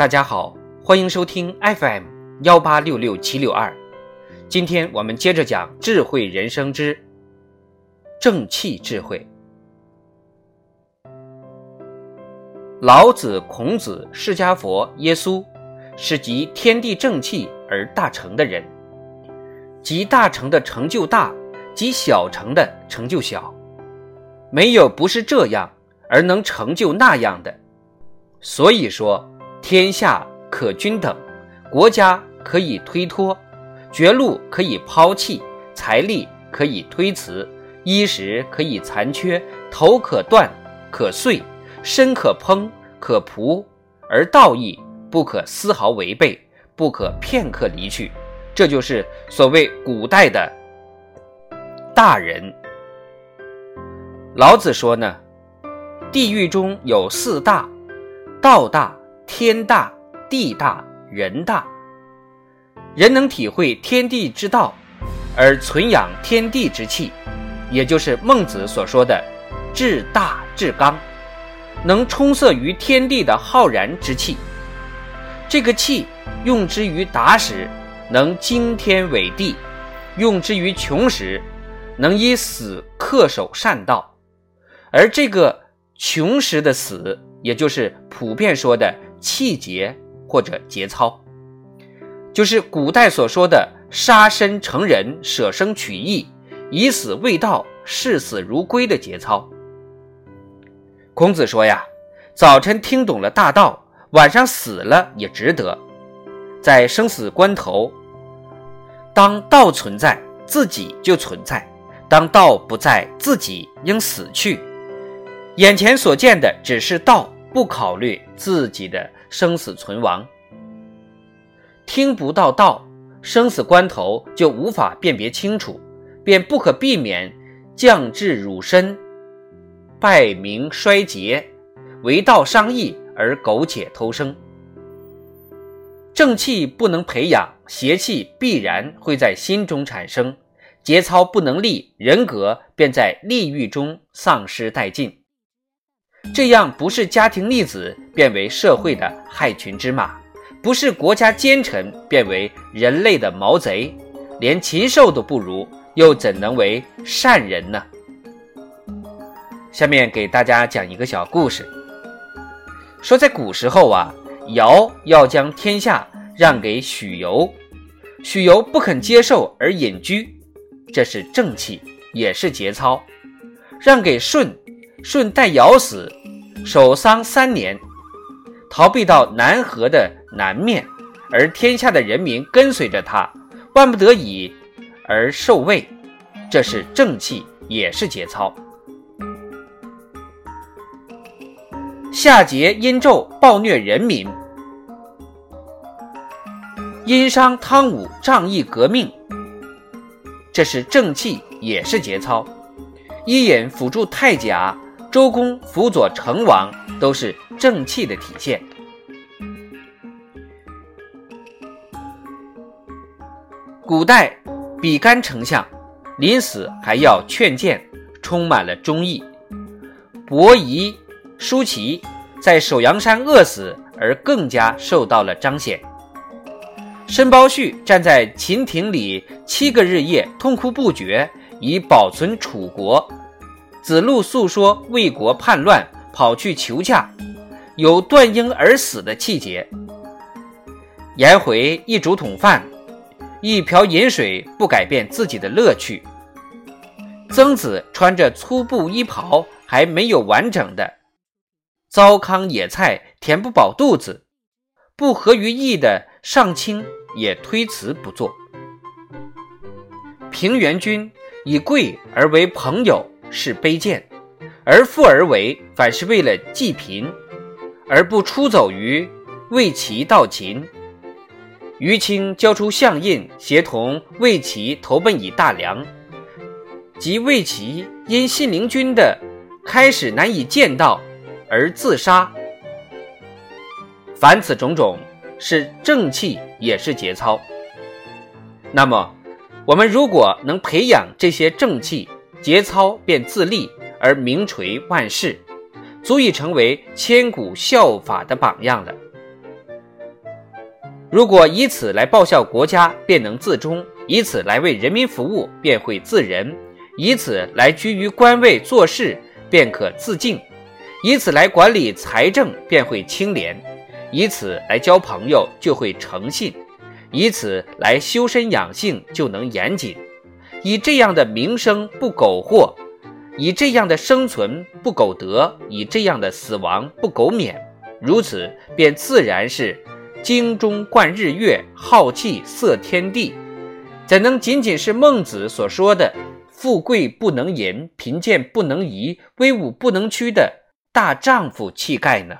大家好，欢迎收听 FM 幺八六六七六二。今天我们接着讲智慧人生之正气智慧。老子、孔子、释迦佛、耶稣是集天地正气而大成的人，集大成的成就大，集小成的成就小，没有不是这样而能成就那样的。所以说，天下可均等，国家可以推脱，绝路可以抛弃，财力可以推辞，衣食可以残缺，头可断，可碎，身可烹，可仆，而道义不可丝毫违背，不可片刻离去。这就是所谓古代的大人。老子说呢，地狱中有四大。道大，天大，地大，人大。人能体会天地之道，而存养天地之气，也就是孟子所说的“至大至刚”，能充塞于天地的浩然之气。这个气用之于达时，能惊天伟地；用之于穷时，能以死恪守善道。而这个穷时的死。也就是普遍说的气节或者节操，就是古代所说的杀身成仁、舍生取义、以死为道、视死如归的节操。孔子说呀，早晨听懂了大道，晚上死了也值得。在生死关头，当道存在，自己就存在；当道不在，自己应死去。眼前所见的只是道，不考虑自己的生死存亡。听不到道，生死关头就无法辨别清楚，便不可避免降至辱身，败名衰节，为道伤义而苟且偷生。正气不能培养，邪气必然会在心中产生；节操不能立，人格便在利欲中丧失殆尽。这样不是家庭逆子，变为社会的害群之马；不是国家奸臣，变为人类的毛贼。连禽兽都不如，又怎能为善人呢？下面给大家讲一个小故事。说在古时候啊，尧要将天下让给许由，许由不肯接受而隐居，这是正气，也是节操。让给舜。舜待尧死，守丧三年，逃避到南河的南面，而天下的人民跟随着他，万不得已而受位，这是正气，也是节操。夏桀、殷纣暴虐人民，殷商、汤武仗义革命，这是正气，也是节操。伊尹辅助太甲。周公辅佐成王，都是正气的体现。古代比干丞相临死还要劝谏，充满了忠义。伯夷、叔齐在首阳山饿死，而更加受到了彰显。申包胥站在秦庭里七个日夜，痛哭不绝，以保存楚国。子路诉说魏国叛乱，跑去求嫁，有断婴而死的气节。颜回一竹筒饭，一瓢饮水，不改变自己的乐趣。曾子穿着粗布衣袍，还没有完整的，糟糠野菜填不饱肚子，不合于意的上卿也推辞不做。平原君以贵而为朋友。是卑贱，而富而为，反是为了济贫，而不出走于魏齐到秦。于青交出相印，协同魏齐投奔以大梁，即魏齐因信陵君的开始难以见到而自杀。凡此种种，是正气，也是节操。那么，我们如果能培养这些正气，节操便自立而名垂万世，足以成为千古效法的榜样了。如果以此来报效国家，便能自忠；以此来为人民服务，便会自仁；以此来居于官位做事，便可自敬；以此来管理财政，便会清廉；以此来交朋友，就会诚信；以此来修身养性，就能严谨。以这样的名声不苟活，以这样的生存不苟得，以这样的死亡不苟免，如此便自然是。精忠贯日月，浩气色天地，怎能仅仅是孟子所说的“富贵不能淫，贫贱不能移，威武不能屈”的大丈夫气概呢？